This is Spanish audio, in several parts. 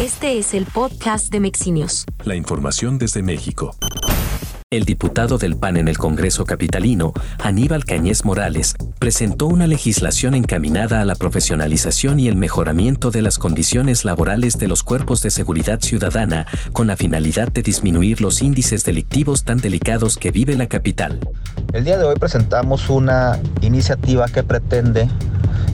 Este es el podcast de Mexinios. La información desde México. El diputado del PAN en el Congreso Capitalino, Aníbal Cañez Morales, presentó una legislación encaminada a la profesionalización y el mejoramiento de las condiciones laborales de los cuerpos de seguridad ciudadana, con la finalidad de disminuir los índices delictivos tan delicados que vive la capital. El día de hoy presentamos una iniciativa que pretende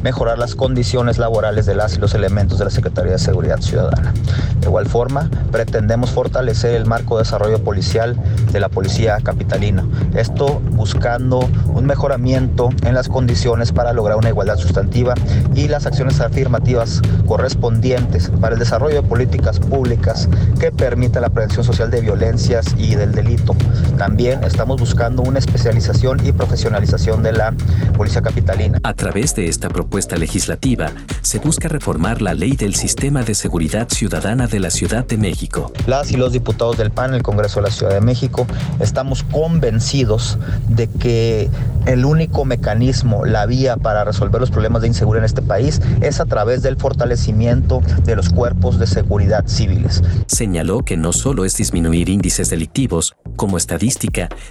mejorar las condiciones laborales de las y los elementos de la Secretaría de Seguridad Ciudadana. De igual forma, pretendemos fortalecer el marco de desarrollo policial de la Policía Capitalina. Esto buscando un mejoramiento en las condiciones para lograr una igualdad sustantiva y las acciones afirmativas correspondientes para el desarrollo de políticas públicas que permita la prevención social de violencias y del delito. También estamos buscando una especialización y profesionalización de la Policía Capitalina. A través de esta propuesta legislativa, se busca reformar la ley del sistema de seguridad ciudadana de la Ciudad de México. Las y los diputados del PAN, el Congreso de la Ciudad de México, estamos convencidos de que el único mecanismo, la vía para resolver los problemas de inseguridad en este país es a través del fortalecimiento de los cuerpos de seguridad civiles. Señaló que no solo es disminuir índices delictivos, como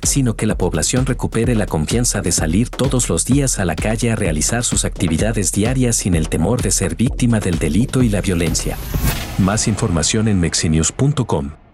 sino que la población recupere la confianza de salir todos los días a la calle a realizar sus actividades diarias sin el temor de ser víctima del delito y la violencia. Más información en mexinews.com.